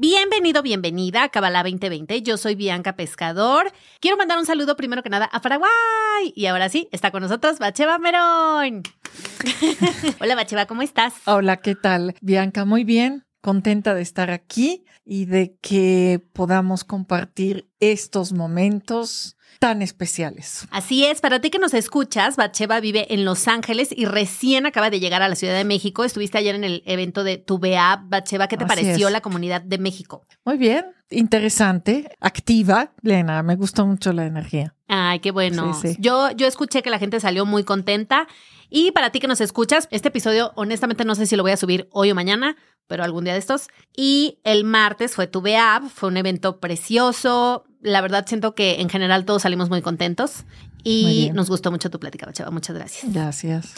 Bienvenido, bienvenida a Kabbalah 2020. Yo soy Bianca Pescador. Quiero mandar un saludo primero que nada a Paraguay. Y ahora sí, está con nosotros Bacheva Merón. Hola Bacheva, ¿cómo estás? Hola, ¿qué tal? Bianca, muy bien. Contenta de estar aquí y de que podamos compartir estos momentos tan especiales. Así es, para ti que nos escuchas, Batsheba vive en Los Ángeles y recién acaba de llegar a la Ciudad de México. Estuviste ayer en el evento de Tubea. Batsheba, ¿qué te Así pareció es. la comunidad de México? Muy bien, interesante, activa, Lena, me gustó mucho la energía. Ay, qué bueno. Sí, sí. Yo, yo escuché que la gente salió muy contenta. Y para ti que nos escuchas, este episodio, honestamente, no sé si lo voy a subir hoy o mañana, pero algún día de estos. Y el martes fue tu Beab, fue un evento precioso. La verdad, siento que en general todos salimos muy contentos. Y nos gustó mucho tu plática, Bacheva. Muchas gracias. Gracias.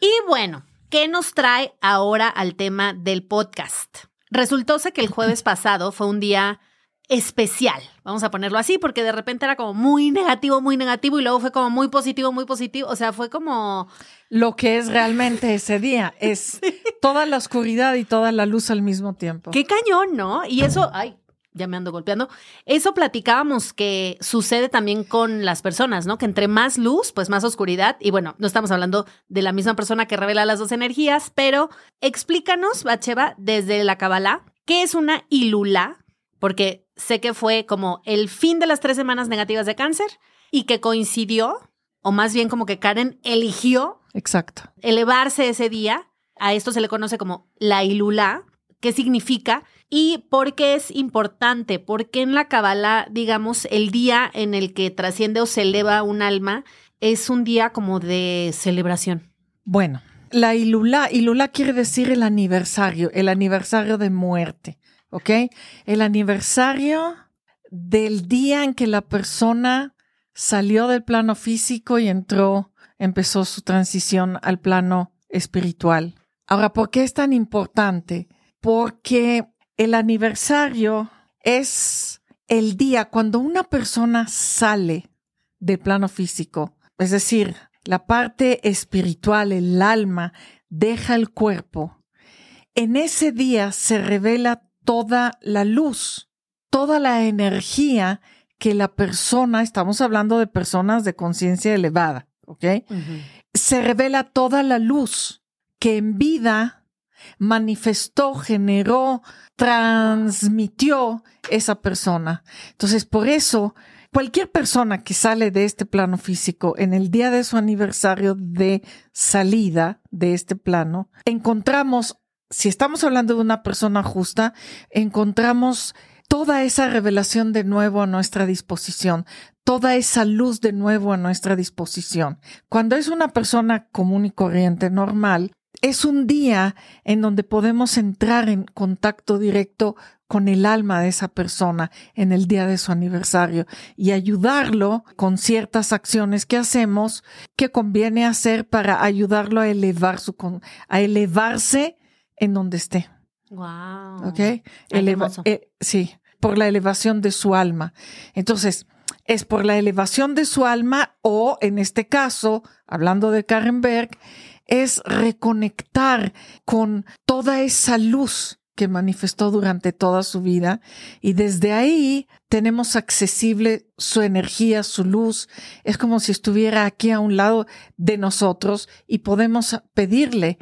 Y bueno, ¿qué nos trae ahora al tema del podcast? Resultó ser que el jueves pasado fue un día especial, vamos a ponerlo así, porque de repente era como muy negativo, muy negativo, y luego fue como muy positivo, muy positivo. O sea, fue como, Lo que es realmente ese día es toda la oscuridad y toda la luz al mismo tiempo. qué cañón, ¿no? Y eso, ay, ya me ando golpeando. Eso platicábamos que sucede también con las personas, ¿no? Que entre más luz, pues más oscuridad. Y bueno, no estamos hablando de la misma persona que revela las dos energías, pero explícanos, Bacheva, desde la Kabbalah, ¿qué es una ilula? Porque sé que fue como el fin de las tres semanas negativas de cáncer y que coincidió, o más bien como que Karen eligió Exacto. elevarse ese día. A esto se le conoce como la ilula. ¿Qué significa? Y por qué es importante. Porque en la Kabbalah, digamos, el día en el que trasciende o se eleva un alma es un día como de celebración. Bueno, la Ilula, Ilula quiere decir el aniversario, el aniversario de muerte, ¿ok? El aniversario del día en que la persona salió del plano físico y entró, empezó su transición al plano espiritual. Ahora, ¿por qué es tan importante? Porque el aniversario es el día cuando una persona sale del plano físico, es decir, la parte espiritual, el alma, deja el cuerpo. En ese día se revela toda la luz, toda la energía que la persona, estamos hablando de personas de conciencia elevada, ¿ok? Se revela toda la luz que en vida manifestó, generó, transmitió esa persona. Entonces, por eso, cualquier persona que sale de este plano físico en el día de su aniversario de salida de este plano, encontramos, si estamos hablando de una persona justa, encontramos toda esa revelación de nuevo a nuestra disposición, toda esa luz de nuevo a nuestra disposición. Cuando es una persona común y corriente, normal, es un día en donde podemos entrar en contacto directo con el alma de esa persona en el día de su aniversario y ayudarlo con ciertas acciones que hacemos que conviene hacer para ayudarlo a elevar su a elevarse en donde esté. Wow. ¿Ok? Eleva- eh, sí, por la elevación de su alma. Entonces, es por la elevación de su alma o, en este caso, hablando de Karen Berg, es reconectar con toda esa luz que manifestó durante toda su vida y desde ahí tenemos accesible su energía, su luz, es como si estuviera aquí a un lado de nosotros y podemos pedirle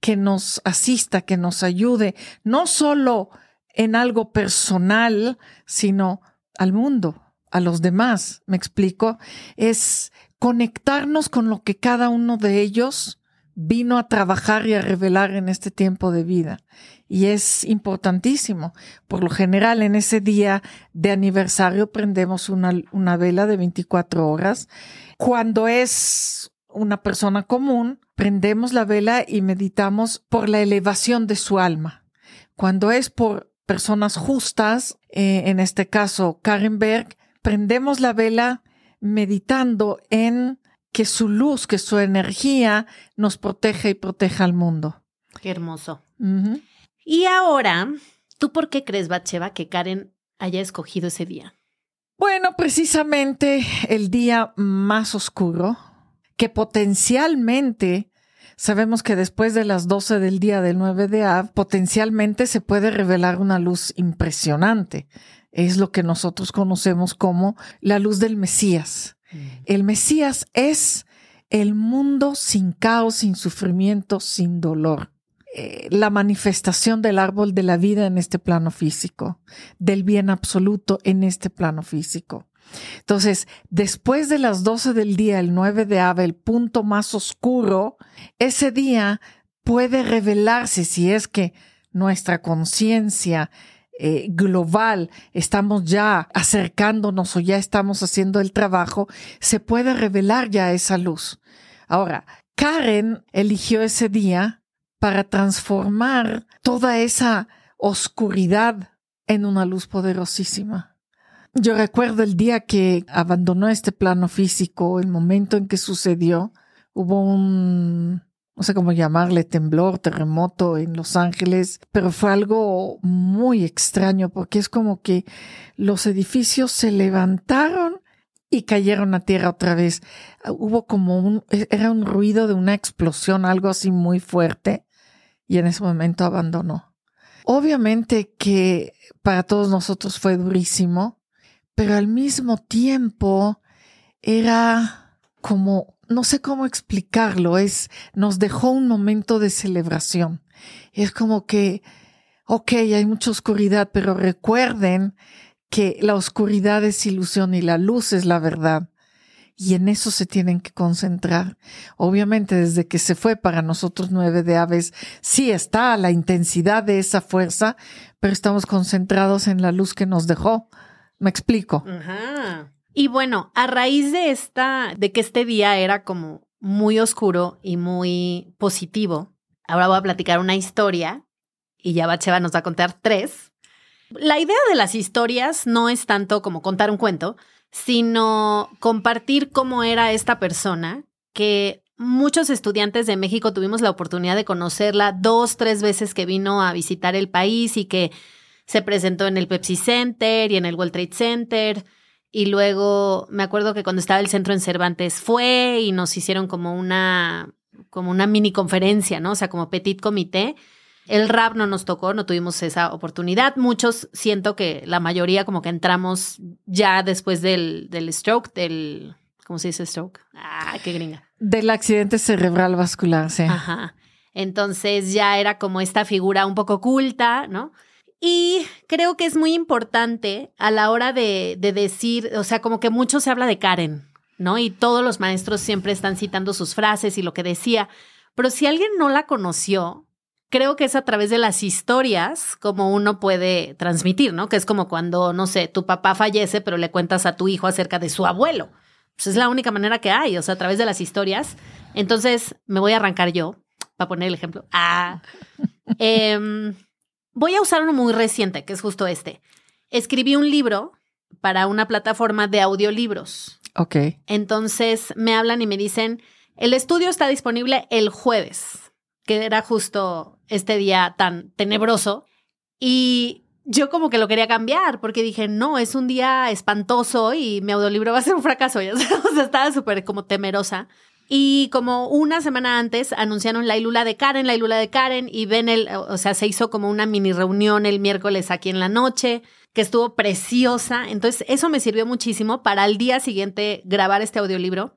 que nos asista, que nos ayude, no solo en algo personal, sino al mundo, a los demás, ¿me explico? Es conectarnos con lo que cada uno de ellos vino a trabajar y a revelar en este tiempo de vida. Y es importantísimo. Por lo general, en ese día de aniversario prendemos una, una vela de 24 horas. Cuando es una persona común, prendemos la vela y meditamos por la elevación de su alma. Cuando es por personas justas, eh, en este caso Karen Berg, prendemos la vela meditando en que su luz, que su energía nos proteja y proteja al mundo. Qué hermoso. Y ahora, ¿tú por qué crees, Batsheva, que Karen haya escogido ese día? Bueno, precisamente el día más oscuro, que potencialmente sabemos que después de las 12 del día del 9 de Av, potencialmente se puede revelar una luz impresionante. Es lo que nosotros conocemos como la luz del Mesías. El Mesías es el mundo sin caos, sin sufrimiento, sin dolor. Eh, la manifestación del árbol de la vida en este plano físico, del bien absoluto en este plano físico. Entonces, después de las 12 del día, el 9 de Ave, el punto más oscuro, ese día puede revelarse si es que nuestra conciencia eh, global estamos ya acercándonos o ya estamos haciendo el trabajo, se puede revelar ya esa luz. Ahora, Karen eligió ese día para transformar toda esa oscuridad en una luz poderosísima. Yo recuerdo el día que abandonó este plano físico, el momento en que sucedió, hubo un, no sé cómo llamarle, temblor, terremoto en Los Ángeles, pero fue algo muy extraño porque es como que los edificios se levantaron y cayeron a tierra otra vez. Hubo como un, era un ruido de una explosión, algo así muy fuerte, y en ese momento abandonó. Obviamente que para todos nosotros fue durísimo, pero al mismo tiempo era como, no sé cómo explicarlo, es, nos dejó un momento de celebración. Es como que, ok, hay mucha oscuridad, pero recuerden que la oscuridad es ilusión y la luz es la verdad. Y en eso se tienen que concentrar. Obviamente, desde que se fue para nosotros nueve de aves, sí está la intensidad de esa fuerza, pero estamos concentrados en la luz que nos dejó. ¿Me explico? Ajá. Y bueno, a raíz de esta, de que este día era como muy oscuro y muy positivo, ahora voy a platicar una historia y ya Bacheva nos va a contar tres. La idea de las historias no es tanto como contar un cuento, sino compartir cómo era esta persona que muchos estudiantes de México tuvimos la oportunidad de conocerla dos, tres veces que vino a visitar el país y que se presentó en el Pepsi Center y en el World Trade Center. Y luego me acuerdo que cuando estaba el centro en Cervantes fue y nos hicieron como una, como una mini conferencia, ¿no? O sea, como petit comité. El rap no nos tocó, no tuvimos esa oportunidad. Muchos siento que la mayoría como que entramos ya después del, del stroke, del, ¿cómo se dice stroke? Ah, qué gringa. Del accidente cerebral vascular, sí. Ajá. Entonces ya era como esta figura un poco oculta, ¿no? Y creo que es muy importante a la hora de, de, decir, o sea, como que mucho se habla de Karen, ¿no? Y todos los maestros siempre están citando sus frases y lo que decía. Pero si alguien no la conoció, creo que es a través de las historias como uno puede transmitir, ¿no? Que es como cuando, no sé, tu papá fallece, pero le cuentas a tu hijo acerca de su abuelo. Pues es la única manera que hay, o sea, a través de las historias. Entonces, me voy a arrancar yo, para poner el ejemplo. Ah. eh, Voy a usar uno muy reciente, que es justo este. Escribí un libro para una plataforma de audiolibros. Ok. Entonces me hablan y me dicen, el estudio está disponible el jueves, que era justo este día tan tenebroso. Y yo como que lo quería cambiar porque dije, no, es un día espantoso y mi audiolibro va a ser un fracaso. O sea, estaba súper como temerosa. Y como una semana antes anunciaron la Ilula de Karen, la Ilula de Karen, y ven el, o sea, se hizo como una mini reunión el miércoles aquí en la noche, que estuvo preciosa. Entonces, eso me sirvió muchísimo para al día siguiente grabar este audiolibro,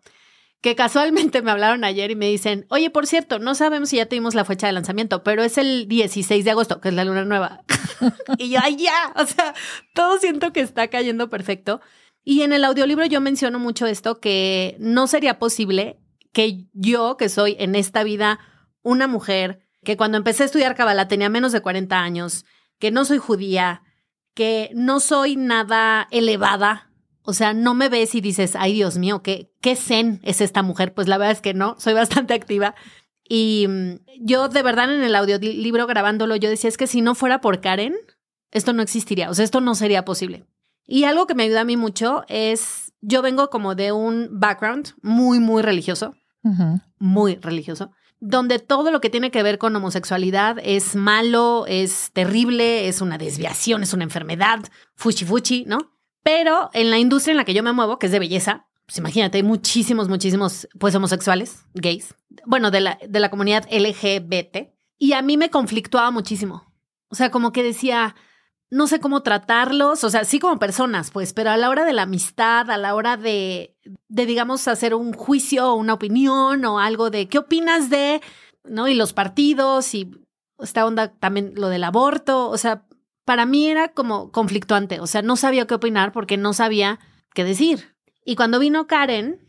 que casualmente me hablaron ayer y me dicen, oye, por cierto, no sabemos si ya tuvimos la fecha de lanzamiento, pero es el 16 de agosto, que es la luna nueva. y yo, ay, ya, o sea, todo siento que está cayendo perfecto. Y en el audiolibro yo menciono mucho esto, que no sería posible que yo, que soy en esta vida una mujer, que cuando empecé a estudiar Kabbalah tenía menos de 40 años, que no soy judía, que no soy nada elevada, o sea, no me ves y dices, ay Dios mío, ¿qué, qué zen es esta mujer? Pues la verdad es que no, soy bastante activa. Y mm, yo de verdad en el audiolibro grabándolo, yo decía, es que si no fuera por Karen, esto no existiría, o sea, esto no sería posible. Y algo que me ayuda a mí mucho es yo vengo como de un background muy, muy religioso, muy religioso, donde todo lo que tiene que ver con homosexualidad es malo, es terrible, es una desviación, es una enfermedad, fuchi fuchi, ¿no? Pero en la industria en la que yo me muevo, que es de belleza, pues imagínate, hay muchísimos, muchísimos, pues homosexuales, gays, bueno, de la, de la comunidad LGBT, y a mí me conflictuaba muchísimo. O sea, como que decía, no sé cómo tratarlos, o sea, sí como personas, pues, pero a la hora de la amistad, a la hora de, de digamos, hacer un juicio o una opinión o algo de qué opinas de, ¿no? Y los partidos y esta onda también lo del aborto, o sea, para mí era como conflictuante, o sea, no sabía qué opinar porque no sabía qué decir. Y cuando vino Karen,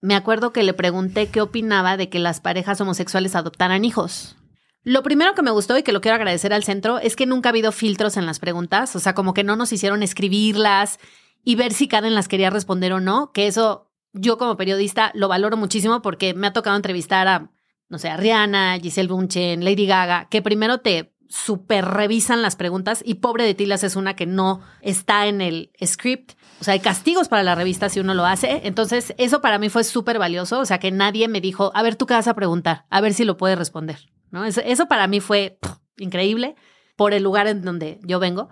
me acuerdo que le pregunté qué opinaba de que las parejas homosexuales adoptaran hijos. Lo primero que me gustó y que lo quiero agradecer al centro es que nunca ha habido filtros en las preguntas, o sea, como que no nos hicieron escribirlas y ver si Karen las quería responder o no, que eso yo como periodista lo valoro muchísimo porque me ha tocado entrevistar a, no sé, a Rihanna, Giselle Bunchen, Lady Gaga, que primero te super revisan las preguntas y pobre de ti las es una que no está en el script. O sea, hay castigos para la revista si uno lo hace. Entonces, eso para mí fue súper valioso. O sea, que nadie me dijo, a ver, tú qué vas a preguntar, a ver si lo puedes responder. ¿No? Eso, eso para mí fue pff, increíble por el lugar en donde yo vengo.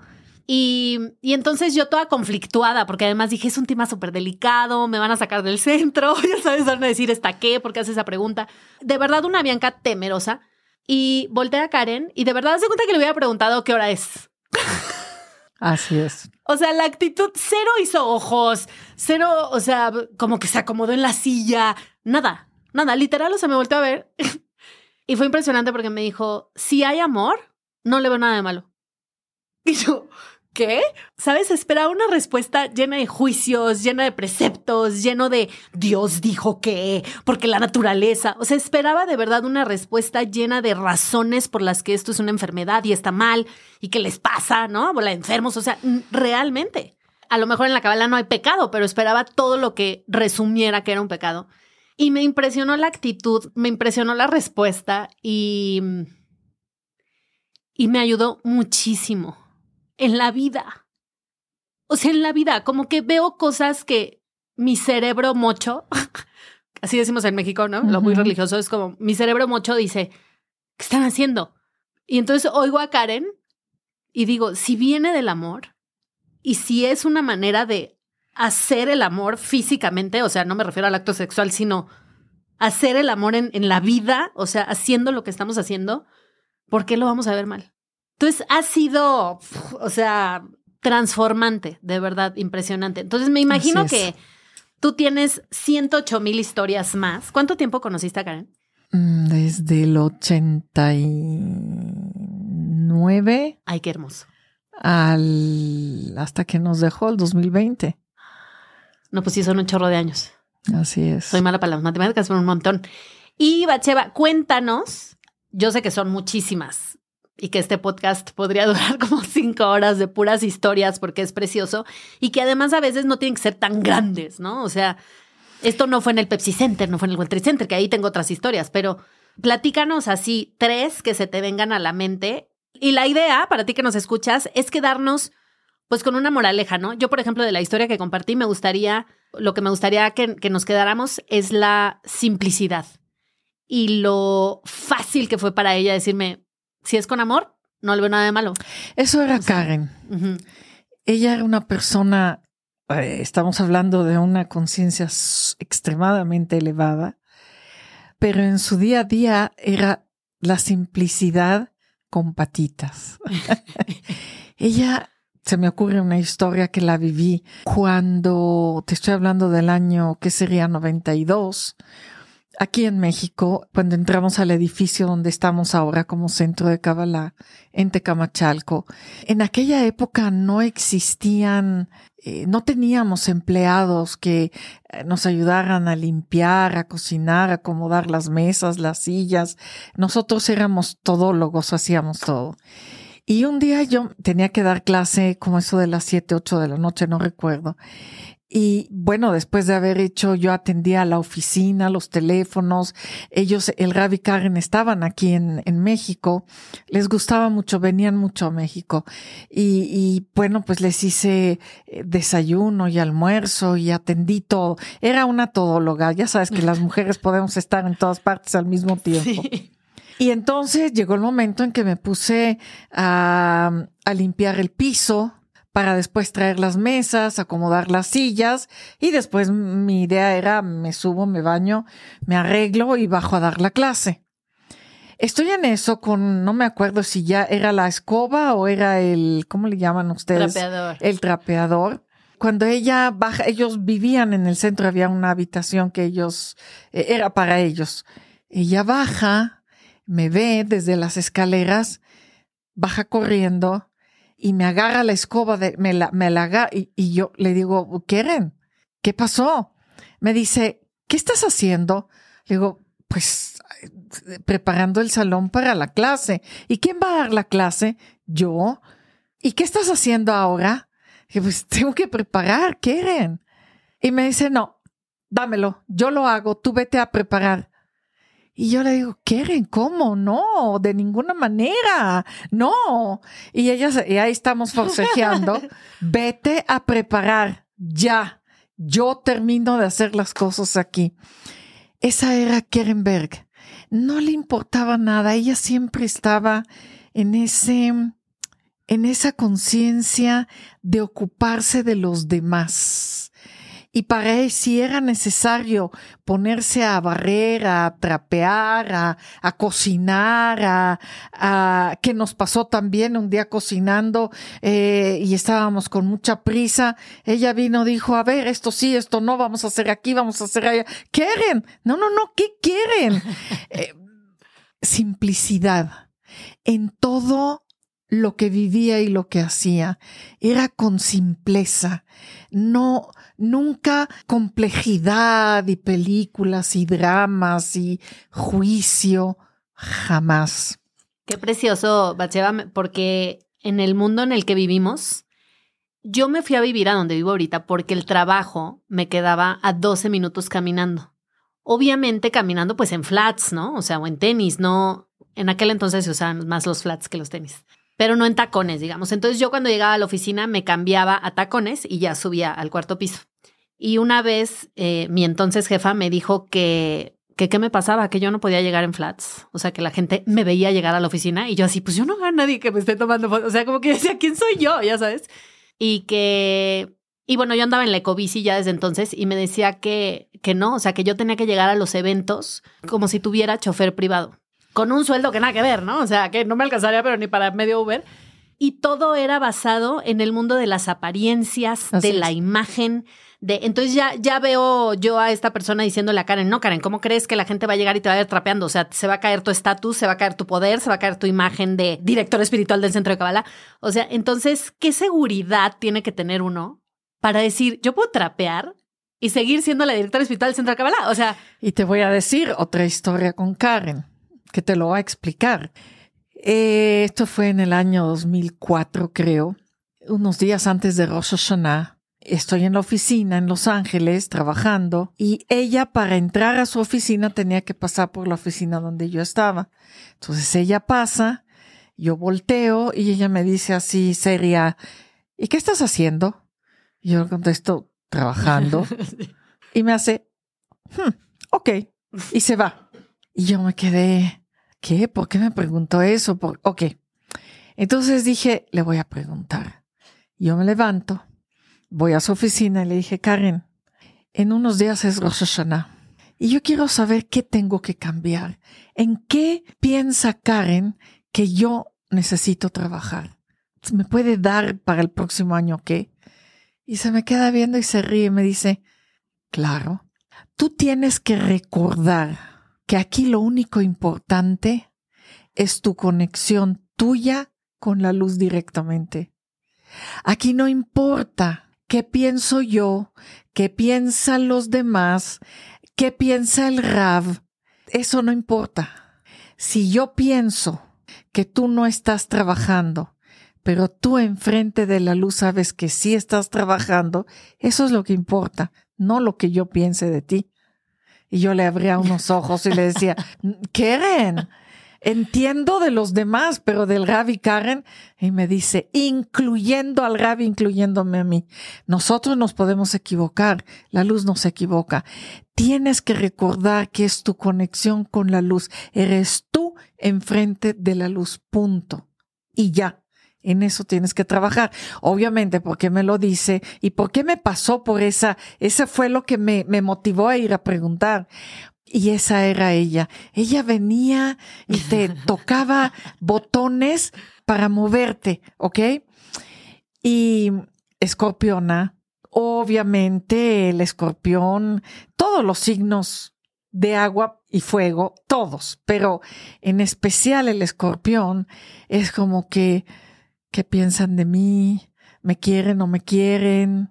Y, y, entonces yo toda conflictuada, porque además dije, es un tema súper delicado, me van a sacar del centro, ya sabes, van a decir, ¿está qué? ¿Por qué hace esa pregunta? De verdad, una Bianca temerosa. Y volteé a Karen y de verdad se cuenta que le hubiera preguntado qué hora es. Así es. O sea, la actitud cero hizo ojos, cero, o sea, como que se acomodó en la silla, nada, nada, literal, o sea, me volteó a ver. Y fue impresionante porque me dijo, si hay amor, no le veo nada de malo. Y yo, ¿qué? ¿Sabes? Esperaba una respuesta llena de juicios, llena de preceptos, lleno de Dios dijo que, porque la naturaleza. O sea, esperaba de verdad una respuesta llena de razones por las que esto es una enfermedad y está mal y que les pasa, ¿no? Bola de enfermos. O sea, realmente. A lo mejor en la cabala no hay pecado, pero esperaba todo lo que resumiera que era un pecado. Y me impresionó la actitud, me impresionó la respuesta y. Y me ayudó muchísimo en la vida. O sea, en la vida, como que veo cosas que mi cerebro mocho, así decimos en México, ¿no? Uh -huh. Lo muy religioso es como mi cerebro mocho dice, ¿qué están haciendo? Y entonces oigo a Karen y digo, si viene del amor y si es una manera de hacer el amor físicamente, o sea, no me refiero al acto sexual, sino hacer el amor en, en la vida, o sea, haciendo lo que estamos haciendo, ¿por qué lo vamos a ver mal? Entonces ha sido, o sea, transformante, de verdad, impresionante. Entonces me imagino es. que tú tienes 108 mil historias más. ¿Cuánto tiempo conociste a Karen? Mm, Desde el 89. Ay, qué hermoso. Al, hasta que nos dejó el 2020. No, pues sí, son un chorro de años. Así es. Soy mala para las matemáticas, pero un montón. Y Bacheva, cuéntanos, yo sé que son muchísimas, y que este podcast podría durar como cinco horas de puras historias porque es precioso y que además a veces no tienen que ser tan grandes, ¿no? O sea, esto no fue en el Pepsi Center, no fue en el World Trade Center, que ahí tengo otras historias, pero platícanos así tres que se te vengan a la mente. Y la idea, para ti que nos escuchas, es quedarnos pues con una moraleja, ¿no? Yo, por ejemplo, de la historia que compartí, me gustaría, lo que me gustaría que, que nos quedáramos es la simplicidad y lo fácil que fue para ella decirme, si es con amor, no le veo nada de malo. Eso era o sea, Karen. Uh -huh. Ella era una persona, eh, estamos hablando de una conciencia extremadamente elevada, pero en su día a día era la simplicidad con patitas. Ella, se me ocurre una historia que la viví cuando, te estoy hablando del año que sería 92, aquí en México, cuando entramos al edificio donde estamos ahora como centro de Kabbalah en Tecamachalco, en aquella época no existían, eh, no teníamos empleados que nos ayudaran a limpiar, a cocinar, a acomodar las mesas, las sillas. Nosotros éramos todólogos, hacíamos todo. Y un día yo tenía que dar clase como eso de las 7, 8 de la noche, no recuerdo. Y bueno, después de haber hecho, yo atendía a la oficina, los teléfonos. Ellos, el Rav y Karen estaban aquí en, en México. Les gustaba mucho, venían mucho a México. Y, y bueno, pues les hice eh, desayuno y almuerzo y atendí todo. Era una todóloga. Ya sabes que las mujeres podemos estar en todas partes al mismo tiempo. Sí. Y entonces llegó el momento en que me puse a, a limpiar el piso para después traer las mesas, acomodar las sillas y después mi idea era me subo, me baño, me arreglo y bajo a dar la clase. Estoy en eso con, no me acuerdo si ya era la escoba o era el, ¿cómo le llaman ustedes? Trapeador. El trapeador. Cuando ella baja, ellos vivían en el centro, había una habitación que ellos, eh, era para ellos. Ella baja, me ve desde las escaleras, baja corriendo y me agarra la escoba, de, me la, agarra y, yo le digo, Keren, ¿qué pasó? Me dice, ¿qué estás haciendo? Le digo, pues preparando el salón para la clase. ¿Y quién va a dar la clase? Yo. ¿Y qué estás haciendo ahora? Pues tengo que preparar, Keren. Y me dice, no, dámelo, yo lo hago, tú vete a preparar. Y yo le digo, Keren, ¿cómo? No, de ninguna manera, no. Y ella, y ahí estamos forcejeando. Vete a preparar, ya. Yo termino de hacer las cosas aquí. Esa era Keren Berg. No le importaba nada, ella siempre estaba en ese, en esa conciencia de ocuparse de los demás. Y para él, si era necesario ponerse a barrer, a trapear, a, a cocinar, a, a- que nos pasó también un día cocinando eh, y estábamos con mucha prisa, ella vino, dijo, a ver, esto sí, esto no, vamos a hacer aquí, vamos a hacer allá. ¿Quieren? No, no, no, ¿qué quieren? Eh, simplicidad en todo lo que vivía y lo que hacía. Era con simpleza, no, nunca complejidad y películas y dramas y juicio, jamás. Qué precioso, me- porque en el mundo en el que vivimos, yo me fui a vivir a donde vivo ahorita porque el trabajo me quedaba a 12 minutos caminando. Obviamente caminando pues en flats, ¿no? O sea, o en tenis, no. En aquel entonces se usaban más los flats que los tenis, pero no en tacones, digamos. Entonces yo cuando llegaba a la oficina me cambiaba a tacones y ya subía al cuarto piso. Y una vez eh, mi entonces jefa me dijo que, que qué me pasaba, que yo no podía llegar en flats. O sea, que la gente me veía llegar a la oficina y yo así, pues yo no veo a nadie que me esté tomando fotos. O sea, como que decía, ¿quién soy yo? Ya sabes. Y que, y bueno, yo andaba en la ecobici ya desde entonces y me decía que, que no, o sea, que yo tenía que llegar a los eventos como si tuviera chofer privado, con un sueldo que nada que ver, ¿no? O sea, que no me alcanzaría, pero ni para medio Uber. Y todo era basado en el mundo de las apariencias, Así de la imagen, de entonces ya, ya veo yo a esta persona diciéndole a Karen, no, Karen, ¿cómo crees que la gente va a llegar y te va a ir trapeando? O sea, se va a caer tu estatus, se va a caer tu poder, se va a caer tu imagen de director espiritual del centro de Kabbalah. O sea, entonces, ¿qué seguridad tiene que tener uno para decir, yo puedo trapear y seguir siendo la directora espiritual del centro de Kabbalah? O sea, Y te voy a decir otra historia con Karen, que te lo va a explicar. Eh, esto fue en el año 2004, creo, unos días antes de Rosh Hashanah. Estoy en la oficina en Los Ángeles trabajando y ella para entrar a su oficina tenía que pasar por la oficina donde yo estaba. Entonces ella pasa, yo volteo y ella me dice así seria, ¿y qué estás haciendo? Y yo le contesto, trabajando. Y me hace, "Hmm, ok, y se va. Y yo me quedé, ¿qué? ¿Por qué me preguntó eso? Por, ok. Entonces dije, le voy a preguntar. Yo me levanto, voy a su oficina y le dije, Karen, en unos días es Rosh Hashanah. Y yo quiero saber qué tengo que cambiar. ¿En qué piensa Karen que yo necesito trabajar? ¿Me puede dar para el próximo año qué? Y se me queda viendo y se ríe y me dice, claro, tú tienes que recordar que aquí lo único importante es tu conexión tuya con la luz directamente. Aquí no importa qué pienso yo, qué piensan los demás, qué piensa el Rav. Eso no importa. Si yo pienso que tú no estás trabajando pero tú enfrente de la luz sabes que sí estás trabajando, eso es lo que importa, no lo que yo piense de ti. Y yo le abría unos ojos y le decía, Karen, entiendo de los demás, pero del Ravi Karen, y me dice, incluyendo al Ravi, incluyéndome a mí. Nosotros nos podemos equivocar, la luz no se equivoca. Tienes que recordar que es tu conexión con la luz. Eres tú enfrente de la luz, punto. Y ya. En eso tienes que trabajar. Obviamente, porque me lo dice y por qué me pasó por esa, esa fue lo que me, me motivó a ir a preguntar. Y esa era ella. Ella venía y te tocaba botones para moverte, ¿ok? Y escorpiona, obviamente el escorpión, todos los signos de agua y fuego, todos, pero en especial el escorpión es como que, ¿qué piensan de mí? ¿Me quieren o me quieren?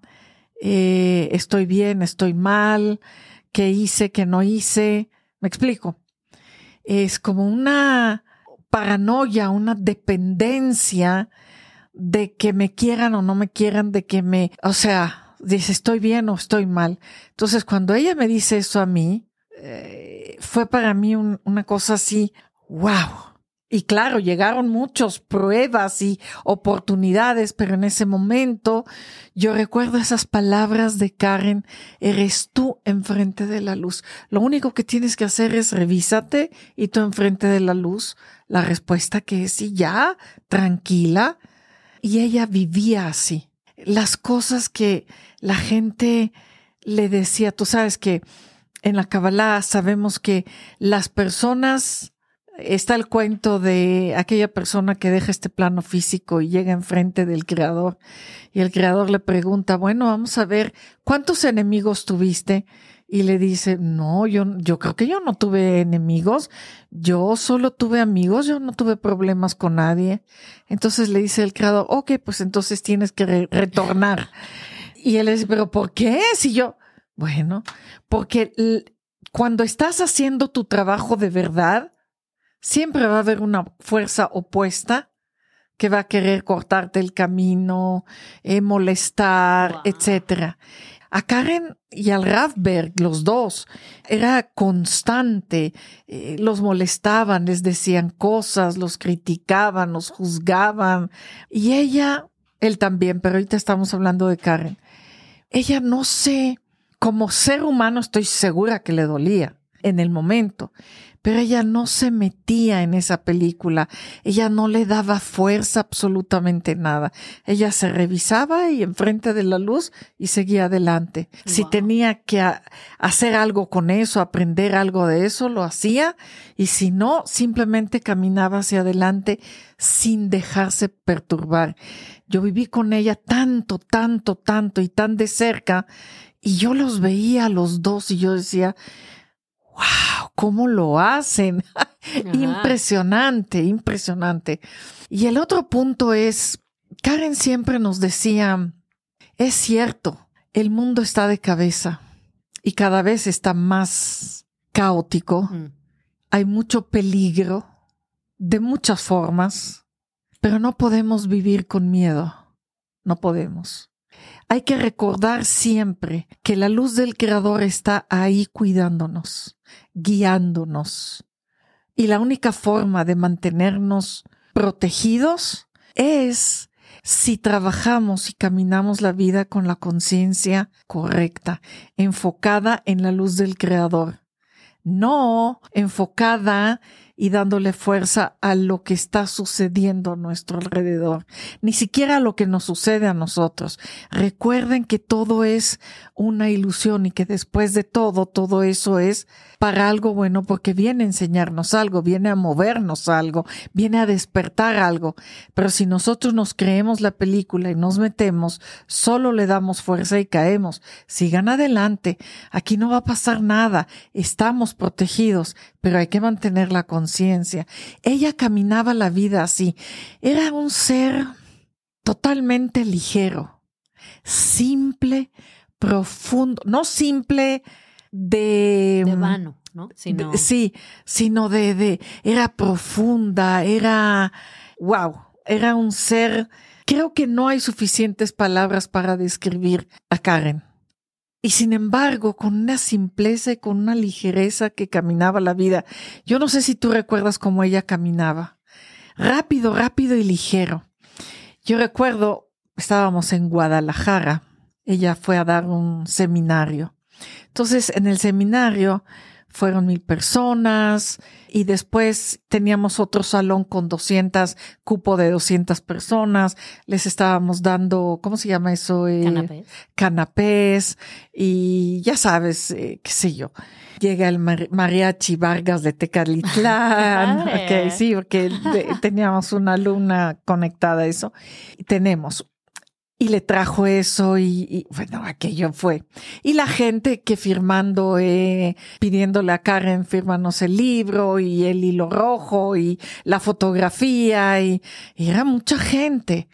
Eh, ¿Estoy bien? ¿Estoy mal? qué hice, qué no hice. Me explico. Es como una paranoia, una dependencia de que me quieran o no me quieran, de que me, o sea, dice estoy bien o estoy mal. Entonces, cuando ella me dice eso a mí, eh, fue para mí una cosa así, wow. Y claro, llegaron muchas pruebas y oportunidades, pero en ese momento yo recuerdo esas palabras de Karen, eres tú enfrente de la luz. Lo único que tienes que hacer es revísate y tú enfrente de la luz. La respuesta que es y ya, tranquila. Y ella vivía así. Las cosas que la gente le decía, tú sabes que en la Kabbalah sabemos que las personas está el cuento de aquella persona que deja este plano físico y llega enfrente del creador y el creador le pregunta, bueno, vamos a ver, ¿cuántos enemigos tuviste? Y le dice, no, yo, yo creo que yo no tuve enemigos, yo solo tuve amigos, yo no tuve problemas con nadie. Entonces le dice el creador, ok, pues entonces tienes que retornar. Y él dice, pero ¿por qué? Si yo, bueno, porque cuando estás haciendo tu trabajo de verdad, siempre va a haber una fuerza opuesta que va a querer cortarte el camino, eh, molestar, etcétera. A Karen y al Rafberg, los dos, era constante. Eh, los molestaban, les decían cosas, los criticaban, los juzgaban. Y ella, él también, pero ahorita estamos hablando de Karen. Ella no sé, como ser humano estoy segura que le dolía en el momento, pero ella no se metía en esa película, ella no le daba fuerza absolutamente nada. Ella se revisaba y enfrente de la luz y seguía adelante. Si tenía que hacer algo con eso, aprender algo de eso, lo hacía y si no, simplemente caminaba hacia adelante sin dejarse perturbar. Yo viví con ella tanto, tanto, tanto y tan de cerca y yo los veía a los dos y yo decía, wow, ¿cómo lo hacen? impresionante, impresionante. Y el otro punto es, Karen siempre nos decía, es cierto, el mundo está de cabeza y cada vez está más caótico. Hay mucho peligro de muchas formas, pero no podemos vivir con miedo. No podemos. Hay que recordar siempre que la luz del Creador está ahí cuidándonos, guiándonos. Y la única forma de mantenernos protegidos es si trabajamos y caminamos la vida con la conciencia correcta, enfocada en la luz del Creador, no enfocada y dándole fuerza a lo que está sucediendo a nuestro alrededor, ni siquiera a lo que nos sucede a nosotros. Recuerden que todo es una ilusión y que después de todo, todo eso es para algo bueno porque viene a enseñarnos algo, viene a movernos algo, viene a despertar algo. Pero si nosotros nos creemos la película y nos metemos, solo le damos fuerza y caemos. Sigan adelante, aquí no va a pasar nada, estamos protegidos, pero hay que mantener la conciencia. Ella caminaba la vida así. Era un ser totalmente ligero, simple, profundo, no simple de... De vano, ¿no? sí, sino de, de, era profunda, era, wow, era un ser, creo que no hay suficientes palabras para describir a Karen. Y sin embargo, con una simpleza y con una ligereza que caminaba la vida. Yo no sé si tú recuerdas cómo ella caminaba. Rápido, rápido y ligero. Yo recuerdo, estábamos en Guadalajara. Ella fue a dar un seminario. Entonces, en el seminario fueron mil personas y después teníamos otro salón con 200, cupo de 200 personas. Les estábamos dando, ¿cómo se llama eso? Eh, canapés. Canapés y ya sabes, eh, qué sé yo. Llega el mariachi Vargas de Tecalitlán. ok, sí, porque teníamos una luna conectada a eso. Y tenemos y le trajo eso y, bueno, aquello fue. Y la gente que firmando, eh, pidiéndole a Karen, firmanos el libro y el hilo rojo y la fotografía y, y era mucha gente.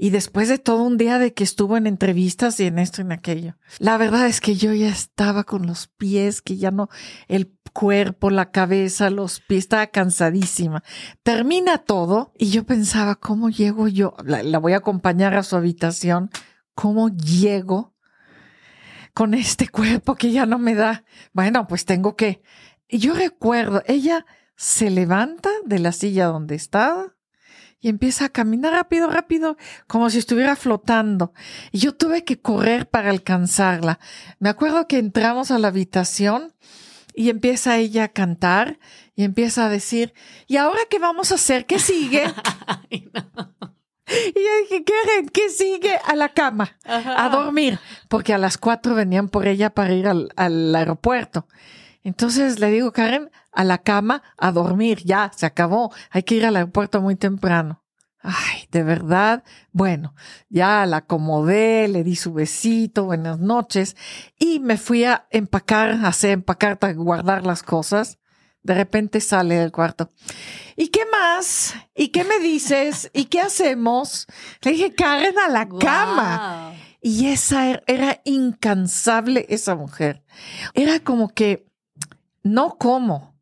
Y después de todo un día de que estuvo en entrevistas y en esto y en aquello. La verdad es que yo ya estaba con los pies, que ya no, el cuerpo, la cabeza, los pies, estaba cansadísima. Termina todo y yo pensaba, ¿cómo llego yo? La, voy a acompañar a su habitación. ¿Cómo llego con este cuerpo que ya no me da? Bueno, pues tengo que. Y yo recuerdo, ella se levanta de la silla donde estaba y empieza a caminar rápido, rápido, como si estuviera flotando. Y yo tuve que correr para alcanzarla. Me acuerdo que entramos a la habitación y empieza ella a cantar y empieza a decir, ¿y ahora qué vamos a hacer? ¿Qué sigue? Y yo dije, ¿qué, ¿qué sigue? A la cama, a dormir, porque a las cuatro venían por ella para ir al, al aeropuerto. Entonces le digo, Karen, a la cama, a dormir, ya, se acabó, hay que ir al aeropuerto muy temprano. Ay, de verdad. Bueno, ya la acomodé, le di su besito, buenas noches, y me fui a empacar, a hacer empacar, a guardar las cosas. De repente sale del cuarto. ¿Y qué más? ¿Y qué me dices? ¿Y qué hacemos? Le dije, Karen, a la cama. Y esa er, era incansable, esa mujer. Era como que no como.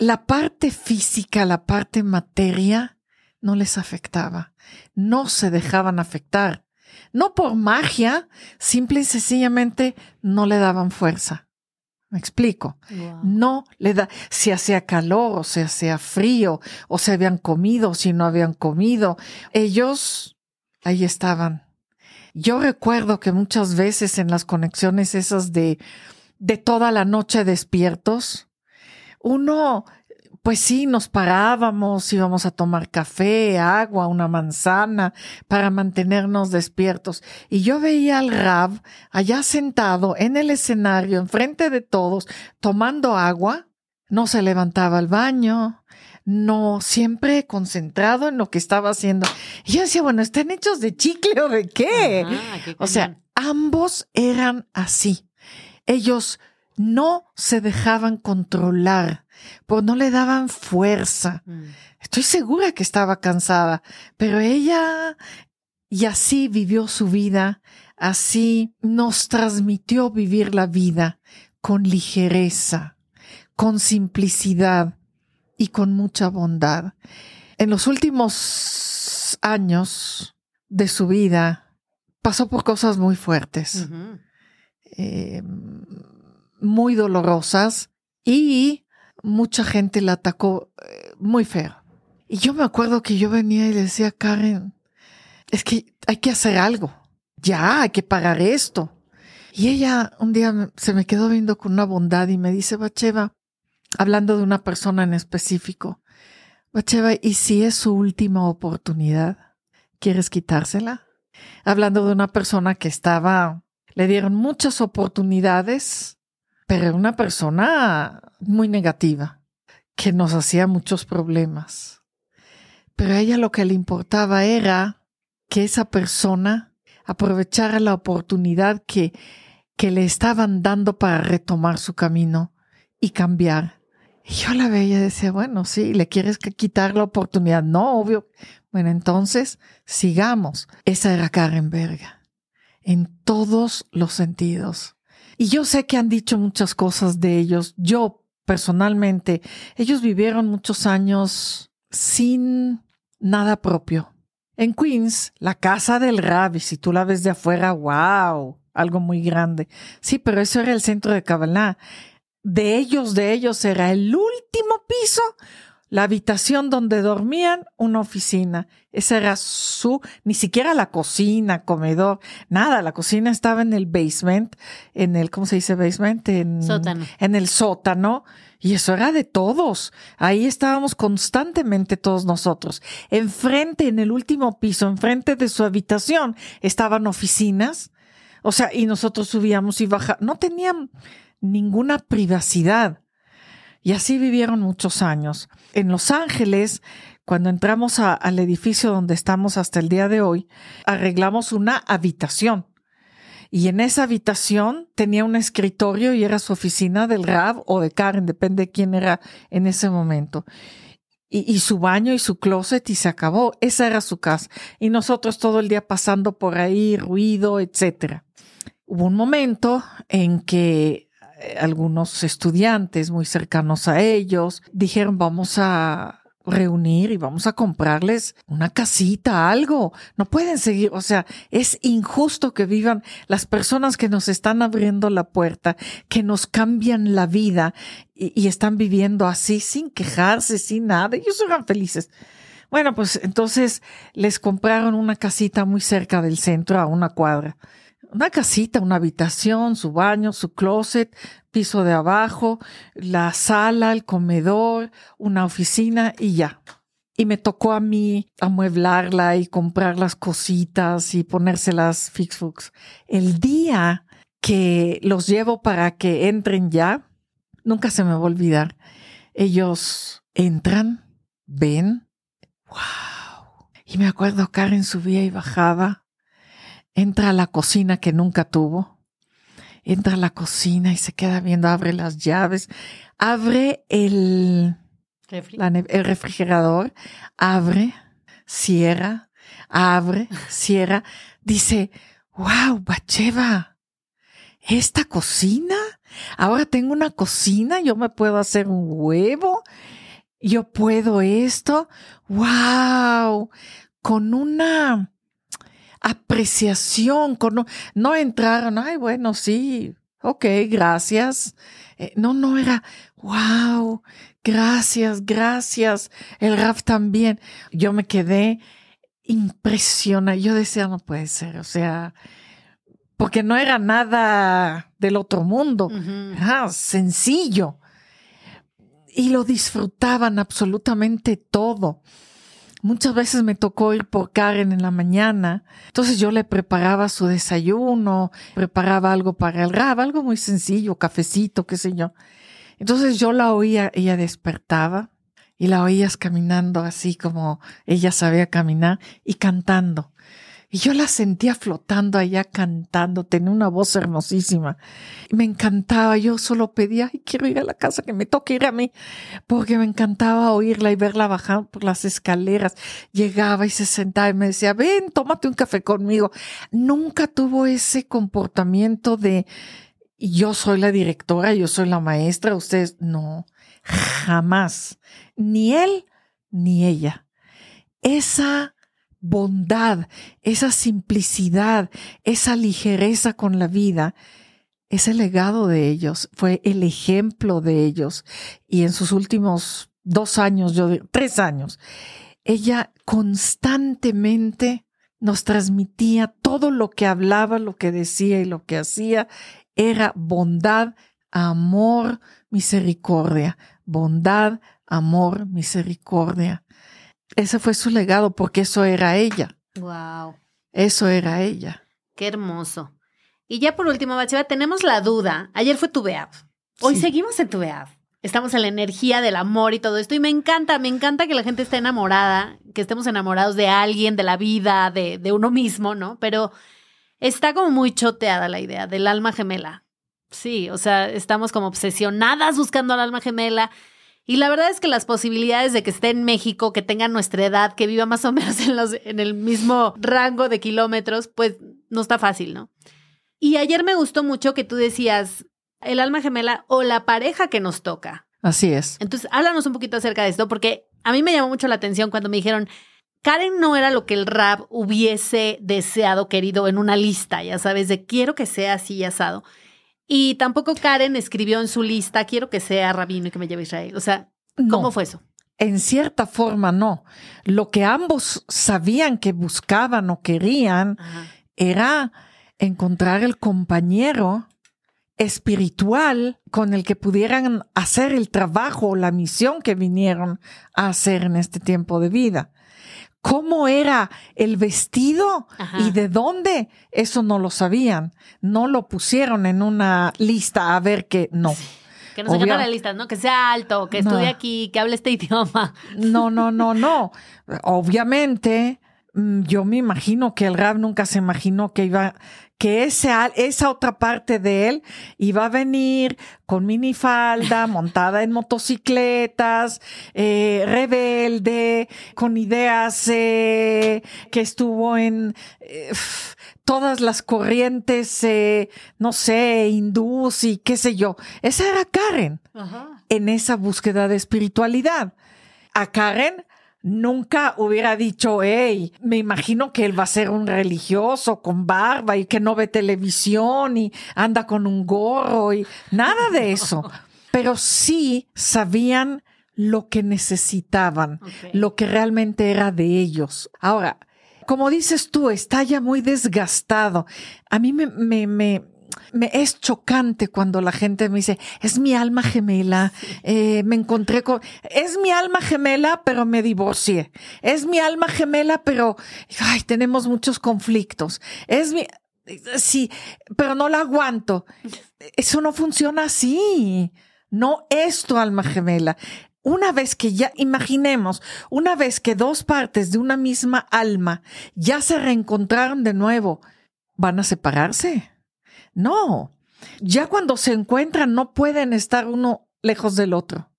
La parte física, la parte materia, no les afectaba. No se dejaban afectar. No por magia, simple y sencillamente no le daban fuerza. Me explico. No le da, si hacía calor o si hacía frío, o se habían comido o si no habían comido. Ellos ahí estaban. Yo recuerdo que muchas veces en las conexiones esas de de toda la noche despiertos. Uno, pues sí, nos parábamos, íbamos a tomar café, agua, una manzana para mantenernos despiertos. Y yo veía al Rab allá sentado en el escenario, enfrente de todos, tomando agua. No se levantaba al baño, no, siempre concentrado en lo que estaba haciendo. Y yo decía, bueno, ¿están hechos de chicle o de qué o sea, ambos eran así ellos no se dejaban controlar, pues no le daban fuerza. Mm. Estoy segura que estaba cansada, pero ella y así vivió su vida, así nos transmitió vivir la vida con ligereza, con simplicidad y con mucha bondad. En los últimos años de su vida pasó por cosas muy fuertes. Eh, muy dolorosas y mucha gente la atacó eh, muy feo. Y yo me acuerdo que yo venía y le decía, Karen, es que hay que hacer algo. Ya, hay que pagar esto. Y ella un día se me quedó viendo con una bondad y me dice, Bacheva, hablando de una persona en específico, Bacheva, ¿y si es su última oportunidad? ¿Quieres quitársela? Hablando de una persona que estaba le dieron muchas oportunidades, pero era una persona muy negativa, que nos hacía muchos problemas. Pero a ella lo que le importaba era que esa persona aprovechara la oportunidad que, que le estaban dando para retomar su camino y cambiar. Y yo la veía y decía, bueno, sí, ¿le quieres quitar la oportunidad? No, obvio. Bueno, entonces sigamos. Esa era Karen Berga en todos los sentidos. Y yo sé que han dicho muchas cosas de ellos. Yo personalmente, ellos vivieron muchos años sin nada propio. en Queens, la casa del Rab, y si tú la ves de afuera, wow, algo muy grande. Sí, pero eso era el centro de Kabbalah. De ellos, de ellos era el último piso, la habitación donde dormían, una oficina. Esa era su, ni siquiera la cocina, comedor, nada. La cocina estaba en el basement, en el, ¿cómo se dice basement? En, Sótano. En el sótano. Y eso era de todos. Ahí estábamos constantemente todos nosotros. Enfrente, en el último piso, enfrente de su habitación, estaban oficinas. O sea, y nosotros subíamos y bajábamos. No tenían ninguna privacidad. Y así vivieron muchos años. En Los Ángeles, cuando entramos al edificio donde estamos hasta el día de hoy, arreglamos una habitación. Y en esa habitación tenía un escritorio y era su oficina del Rab o de Karen, depende de quién era en ese momento. Y, y su baño y su closet y se acabó. Esa era su casa. Y nosotros todo el día pasando por ahí, ruido, etcétera. Hubo un momento en que algunos estudiantes muy cercanos a ellos dijeron vamos a reunir y vamos a comprarles una casita, algo. No pueden seguir, o sea, es injusto que vivan las personas que nos están abriendo la puerta, que nos cambian la vida y, están viviendo así sin quejarse, sin nada. Ellos eran felices. Bueno, pues entonces les compraron una casita muy cerca del centro, a una cuadra. Una casita, una habitación, su baño, su closet, piso de abajo, la sala, el comedor, una oficina y ya. Y me tocó a mí amueblarla y comprar las cositas y ponérselas fixfux. El día que los llevo para que entren ya, nunca se me va a olvidar. Ellos entran, ven, wow. Y me acuerdo, Karen subía y bajaba, entra a la cocina que nunca tuvo, entra a la cocina y se queda viendo, abre las llaves, abre el, el refrigerador, abre, cierra, abre, cierra, dice, wow, Bacheva, esta cocina, ahora tengo una cocina, yo me puedo hacer un huevo, yo puedo esto, wow, con una apreciación, con no entraron, ay, bueno, sí, ok, gracias. Eh, no, no era, wow, gracias, gracias. El Raf también. Yo me quedé impresionada. Yo decía, no puede ser, o sea, porque no era nada del otro mundo. Era sencillo. Y lo disfrutaban absolutamente todo. Muchas veces me tocó ir por Karen en la mañana. Entonces yo le preparaba su desayuno, preparaba algo para el rab, algo muy sencillo, cafecito, qué sé yo. Entonces yo la oía, ella despertaba y la oías caminando así como ella sabía caminar y cantando. Y yo la sentía flotando allá cantando, tenía una voz hermosísima. Me encantaba, yo solo pedía, ay, quiero ir a la casa, que me toque ir a mí, porque me encantaba oírla y verla bajar por las escaleras. Llegaba y se sentaba y me decía, ven, tómate un café conmigo. Nunca tuvo ese comportamiento de, yo soy la directora, yo soy la maestra, ustedes, no, jamás. Ni él ni ella. Esa bondad, esa simplicidad, esa ligereza con la vida, es el legado de ellos, fue el ejemplo de ellos. Y en sus últimos dos años, yo tres años, ella constantemente nos transmitía todo lo que hablaba, lo que decía y lo que hacía, era bondad, amor, misericordia, bondad, amor, misericordia. Ese fue su legado porque eso era ella. Wow. Eso era ella. Qué hermoso. Y ya por último, Bachiva, tenemos la duda. Ayer fue tu. Hoy Sí. seguimos en tu. Estamos en la energía del amor y todo esto. Y me encanta, me encanta que la gente esté enamorada, que estemos enamorados de alguien, de la vida, de, de uno mismo, ¿no? Pero está como muy choteada la idea del alma gemela. Sí, o sea, estamos como obsesionadas buscando al alma gemela. Y la verdad es que las posibilidades de que esté en México, que tenga nuestra edad, que viva más o menos en, los, en el mismo rango de kilómetros, pues no está fácil, ¿no? Y ayer me gustó mucho que tú decías el alma gemela o la pareja que nos toca. Así es. Entonces, háblanos un poquito acerca de esto, porque a mí me llamó mucho la atención cuando me dijeron, Karen no era lo que el rap hubiese deseado, querido, en una lista, ya sabes, de quiero que sea así asado. Y tampoco Karen escribió en su lista, quiero que sea rabino y que me lleve a Israel. O sea, ¿cómo No. fue eso? En cierta forma, no. Lo que ambos sabían que buscaban o querían era encontrar el compañero espiritual con el que pudieran hacer el trabajo o la misión que vinieron a hacer en este tiempo de vida. ¿Cómo era el vestido Ajá. y de dónde? Eso no lo sabían. No lo pusieron en una lista a ver que no. Que no se la lista, ¿no? Que sea alto, que No. estudie aquí, que hable este idioma. No, no, no, no. Obviamente, mm, yo me imagino que el rap nunca se imaginó que iba, que ese, al- esa otra parte de él iba a venir con minifalda, montada en motocicletas, eh, rebelde, con ideas eh, que estuvo en eh, todas las corrientes, eh, no sé, hindús y qué sé yo. Esa era Karen en esa búsqueda de espiritualidad. A Karen nunca hubiera dicho, hey, me imagino que él va a ser un religioso con barba y que no ve televisión y anda con un gorro y nada de eso. Pero sí sabían lo que necesitaban, lo que realmente era de ellos. Ahora, como dices tú, está ya muy desgastado. A mí me, me, me, me es chocante cuando la gente me dice, es mi alma gemela, eh, me encontré con, es mi alma gemela, pero me divorcié. Es mi alma gemela, pero, ay, tenemos muchos conflictos. Es mi, sí, pero no la aguanto. Eso no funciona así. No es tu alma gemela. Una vez que ya, imaginemos, una vez que dos partes de una misma alma ya se reencontraron de nuevo, ¿van a separarse? No. Ya cuando se encuentran no pueden estar uno lejos del otro.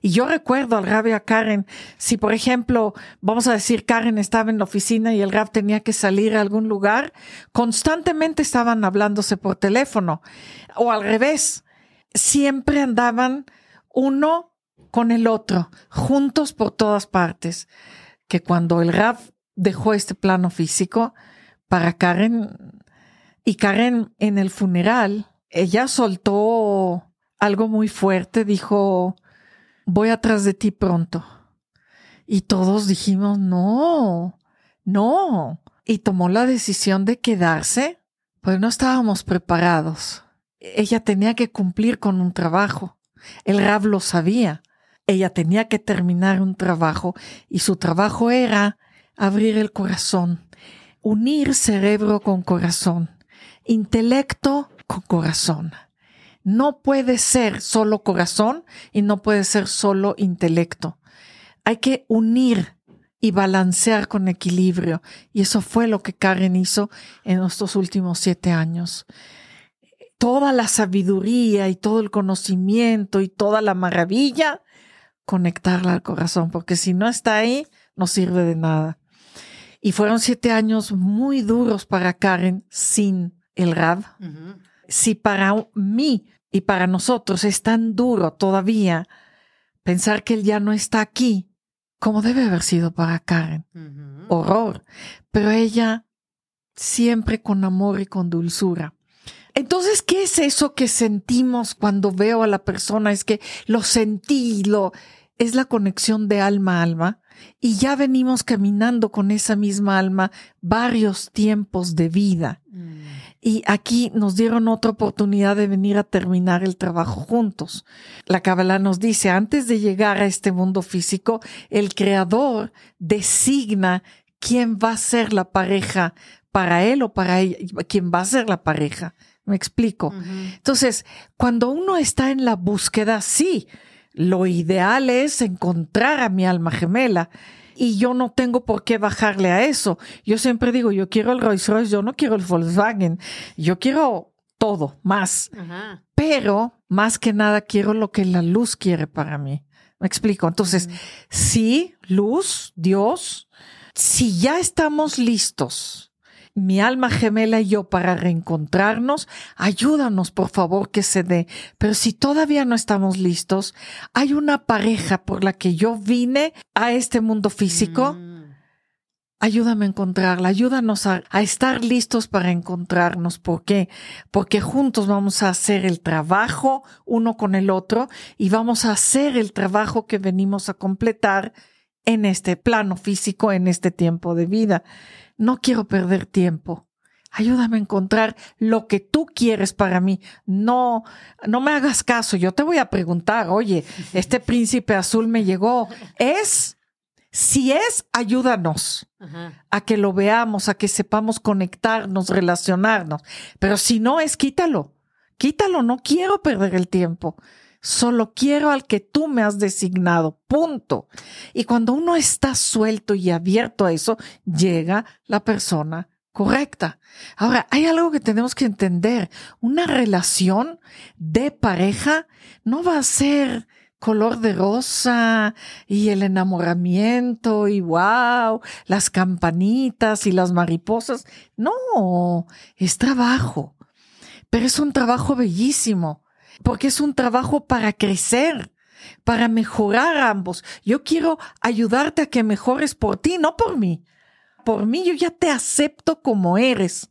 Y yo recuerdo al Rab y a Karen, si por ejemplo, vamos a decir, Karen estaba en la oficina y el Rab tenía que salir a algún lugar, constantemente estaban hablándose por teléfono. O al revés, siempre andaban uno con el otro, juntos por todas partes. Que cuando el Rab dejó este plano físico, para Karen, y Karen en el funeral, ella soltó algo muy fuerte, dijo, voy atrás de ti pronto. Y todos dijimos, no, no. Y tomó la decisión de quedarse, pues no estábamos preparados. Ella tenía que cumplir con un trabajo. El Rab lo sabía. Ella tenía que terminar un trabajo y su trabajo era abrir el corazón, unir cerebro con corazón, intelecto con corazón. No puede ser solo corazón y no puede ser solo intelecto. Hay que unir y balancear con equilibrio. Y eso fue lo que Karen hizo en estos últimos siete años. Toda la sabiduría y todo el conocimiento y toda la maravilla, conectarla al corazón, porque si no está ahí, no sirve de nada. Y fueron siete años muy duros para Karen sin el Rab. Si para mí y para nosotros es tan duro todavía pensar que él ya no está aquí, como debe haber sido para Karen. Horror. Pero ella siempre con amor y con dulzura. Entonces, ¿qué es eso que sentimos cuando veo a la persona? Es que lo sentí, lo es la conexión de alma a alma y ya venimos caminando con esa misma alma varios tiempos de vida. Mm. Y aquí nos dieron otra oportunidad de venir a terminar el trabajo juntos. La Kabbalah nos dice, antes de llegar a este mundo físico, el Creador designa quién va a ser la pareja para él o para ella, quién va a ser la pareja. Me explico. Entonces, cuando uno está en la búsqueda, sí, lo ideal es encontrar a mi alma gemela. Y yo no tengo por qué bajarle a eso. Yo siempre digo, yo quiero el Rolls Royce, yo no quiero el Volkswagen. Yo quiero todo, más. Ajá. Pero, más que nada, quiero lo que la luz quiere para mí. Me explico. Entonces, sí, luz, Dios, si ya estamos listos, mi alma gemela y yo para reencontrarnos, ayúdanos por favor que se dé. Pero si todavía no estamos listos, hay una pareja por la que yo vine a este mundo físico Mm. ayúdame a encontrarla, ayúdanos a, a, estar listos para encontrarnos. ¿Por qué? Porque juntos vamos a hacer el trabajo uno con el otro y vamos a hacer el trabajo que venimos a completar en este plano físico, en este tiempo de vida. No quiero perder tiempo. Ayúdame a encontrar lo que tú quieres para mí. No, no me hagas caso. Yo te voy a preguntar, oye, este príncipe azul me llegó. ¿Es? Si es, ayúdanos Ajá. a que lo veamos, a que sepamos conectarnos, relacionarnos. Pero si no es, quítalo. Quítalo, no quiero perder el tiempo. Solo quiero al que tú me has designado. Punto. Y cuando uno está suelto y abierto a eso, llega la persona correcta. Ahora, hay algo que tenemos que entender. Una relación de pareja no va a ser color de rosa y el enamoramiento y wow, las campanitas y las mariposas. No, es trabajo. Pero es un trabajo bellísimo, porque es un trabajo para crecer, para mejorar ambos. Yo quiero ayudarte a que mejores por ti, no por mí. Por mí yo ya te acepto como eres,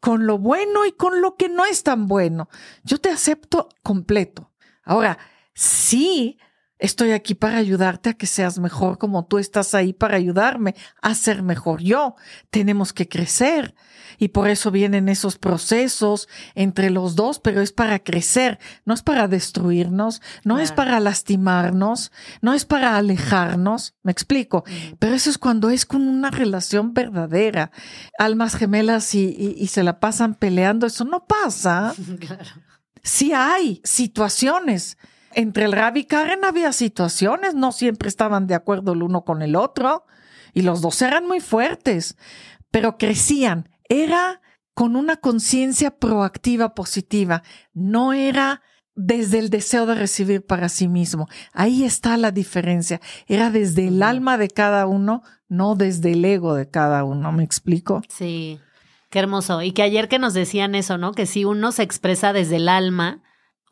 con lo bueno y con lo que no es tan bueno. Yo te acepto completo. Ahora, sí, estoy aquí para ayudarte a que seas mejor como tú estás ahí para ayudarme a ser mejor yo. Tenemos que crecer y por eso vienen esos procesos entre los dos, pero es para crecer, no es para destruirnos, no claro. es para lastimarnos, no es para alejarnos, me explico, pero eso es cuando es con una relación verdadera, almas gemelas y, y, y se la pasan peleando, eso no pasa. Claro. Sí hay situaciones, entre el Rab y Karen había situaciones, no siempre estaban de acuerdo el uno con el otro, y los dos eran muy fuertes, pero crecían. Era con una conciencia proactiva positiva, no era desde el deseo de recibir para sí mismo. Ahí está la diferencia. Era desde el alma de cada uno, no desde el ego de cada uno. ¿Me explico? Sí, qué hermoso. Y que ayer que nos decían eso, ¿no? Que si uno se expresa desde el alma,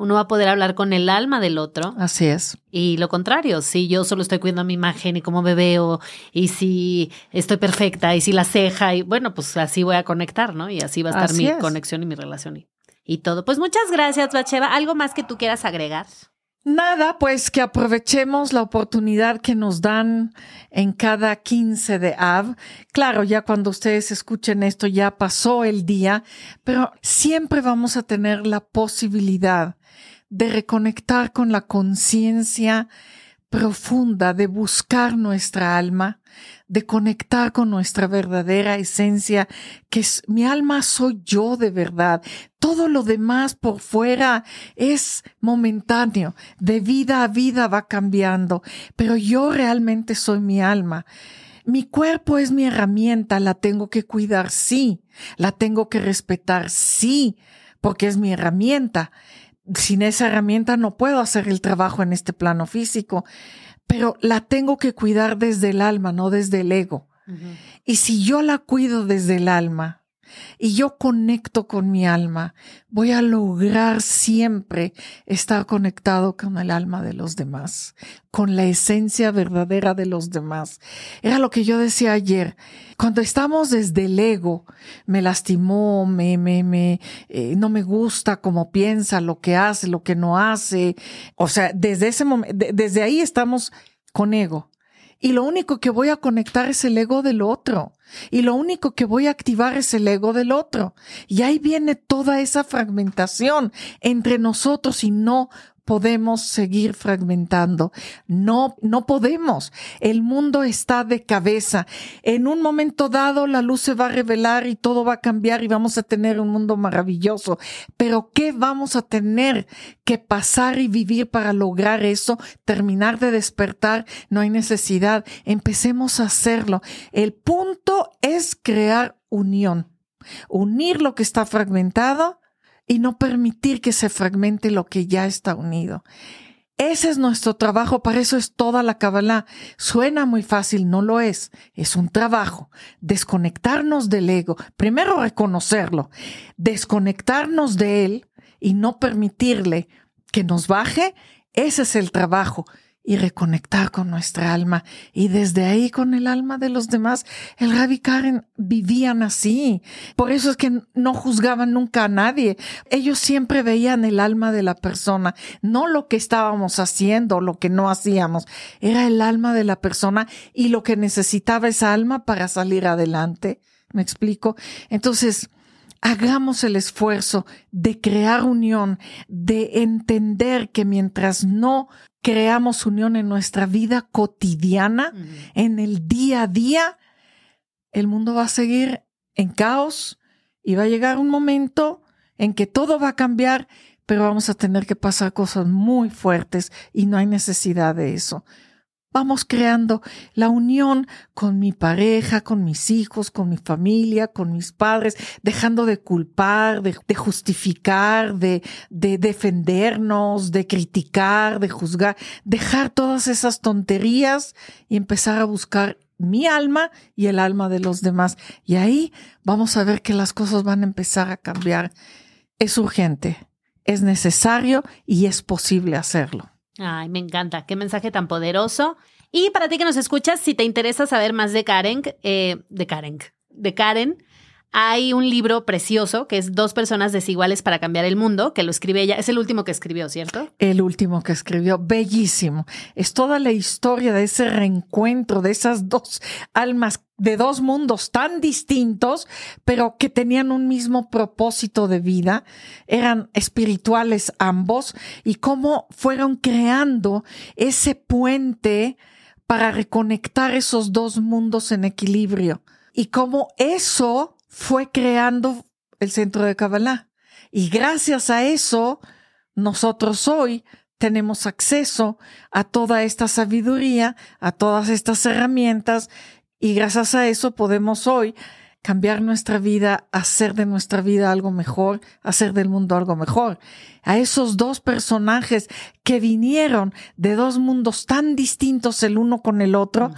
uno va a poder hablar con el alma del otro. Así es. Y lo contrario, si yo solo estoy cuidando mi imagen y cómo me veo, y si estoy perfecta, y si la ceja, y bueno, pues así voy a conectar, ¿no? Y así va a estar así mi es. conexión y mi relación y, y, todo. Pues muchas gracias, Bacheva. ¿Algo más que tú quieras agregar? Nada, pues que aprovechemos la oportunidad que nos dan en cada 15 de Av. Claro, ya cuando ustedes escuchen esto ya pasó el día, pero siempre vamos a tener la posibilidad de reconectar con la conciencia profunda, de buscar nuestra alma, de conectar con nuestra verdadera esencia, que es mi alma soy yo de verdad. Todo lo demás por fuera es momentáneo, de vida a vida va cambiando, pero yo realmente soy mi alma. Mi cuerpo es mi herramienta, la tengo que cuidar, sí, la tengo que respetar, sí, porque es mi herramienta sin esa herramienta no puedo hacer el trabajo en este plano físico, pero la tengo que cuidar desde el alma, no desde el ego. Uh -huh. Y si yo la cuido desde el alma y yo conecto con mi alma, voy a lograr siempre estar conectado con el alma de los demás, con la esencia verdadera de los demás. Era lo que yo decía ayer. Cuando estamos desde el ego, me lastimó, me, me, me, eh, no me gusta cómo piensa, lo que hace, lo que no hace. O sea, desde ese momento, de, desde ahí estamos con ego. Y lo único que voy a conectar es el ego del otro. Y lo único que voy a activar es el ego del otro. Y ahí viene toda esa fragmentación entre nosotros y no podemos seguir fragmentando. No, no podemos. El mundo está de cabeza. En un momento dado la luz se va a revelar y todo va a cambiar y vamos a tener un mundo maravilloso. Pero ¿qué vamos a tener que pasar y vivir para lograr eso? Terminar de despertar. No hay necesidad. Empecemos a hacerlo. El punto es crear unión. Unir lo que está fragmentado y no permitir que se fragmente lo que ya está unido. Ese es nuestro trabajo, para eso es toda la Kabbalah. Suena muy fácil, no lo es. Es un trabajo. Desconectarnos del ego, primero reconocerlo, desconectarnos de él y no permitirle que nos baje, ese es el trabajo. Y reconectar con nuestra alma. Y desde ahí con el alma de los demás, el Rabbi Karen vivían así. Por eso es que no juzgaban nunca a nadie. Ellos siempre veían el alma de la persona, no lo que estábamos haciendo, lo que no hacíamos. Era el alma de la persona y lo que necesitaba esa alma para salir adelante. ¿Me explico? Entonces, hagamos el esfuerzo de crear unión, de entender que mientras no creamos unión en nuestra vida cotidiana, en el día a día, el mundo va a seguir en caos y va a llegar un momento en que todo va a cambiar, pero vamos a tener que pasar cosas muy fuertes y no hay necesidad de eso. Vamos creando la unión con mi pareja, con mis hijos, con mi familia, con mis padres, dejando de culpar, de, justificar, de, de defendernos, de criticar, de juzgar, dejar todas esas tonterías y empezar a buscar mi alma y el alma de los demás. Y ahí vamos a ver que las cosas van a empezar a cambiar. Es urgente, es necesario y es posible hacerlo. Ay, me encanta. Qué mensaje tan poderoso. Y para ti que nos escuchas, si te interesa saber más de Karen, eh, de Karen, de Karen, hay un libro precioso que es Dos personas desiguales para cambiar el mundo, que lo escribe ella. Es el último que escribió, ¿cierto? El último que escribió, bellísimo. Es toda la historia de ese reencuentro de esas dos almas de dos mundos tan distintos, pero que tenían un mismo propósito de vida, eran espirituales ambos, y cómo fueron creando ese puente para reconectar esos dos mundos en equilibrio. Y cómo eso fue creando el centro de Kabbalah. Y gracias a eso, nosotros hoy tenemos acceso a toda esta sabiduría, a todas estas herramientas, y gracias a eso podemos hoy cambiar nuestra vida, hacer de nuestra vida algo mejor, hacer del mundo algo mejor. A esos dos personajes que vinieron de dos mundos tan distintos el uno con el otro,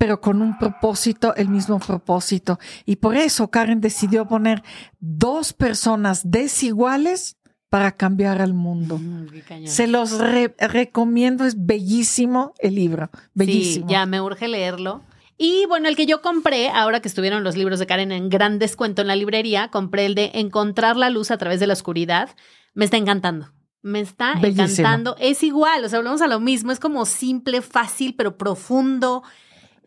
pero con un propósito, el mismo propósito. Y por eso Karen decidió poner dos personas desiguales para cambiar al mundo. Se los recomiendo, es bellísimo el libro, bellísimo. Sí, ya me urge leerlo. Y bueno, el que yo compré, ahora que estuvieron los libros de Karen en gran descuento en la librería, compré el de Encontrar la luz a través de la oscuridad. Me está encantando. Me está encantando. Es igual, o sea, hablamos a lo mismo. Es como simple, fácil, pero profundo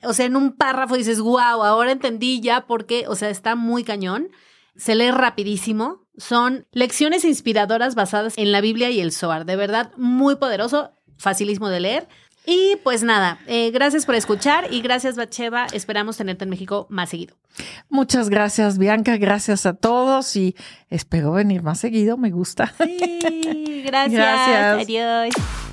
o sea, en un párrafo dices, wow, ahora entendí ya por qué, o sea, está muy cañón. Se lee rapidísimo. Son lecciones inspiradoras basadas en la Biblia y el Zohar. De verdad, muy poderoso, facilísimo de leer. Y pues nada, eh, gracias por escuchar y gracias Bacheva. Esperamos tenerte en México más seguido. Muchas gracias Bianca, gracias a todos y espero venir más seguido, me gusta. Sí, gracias. gracias. Adiós.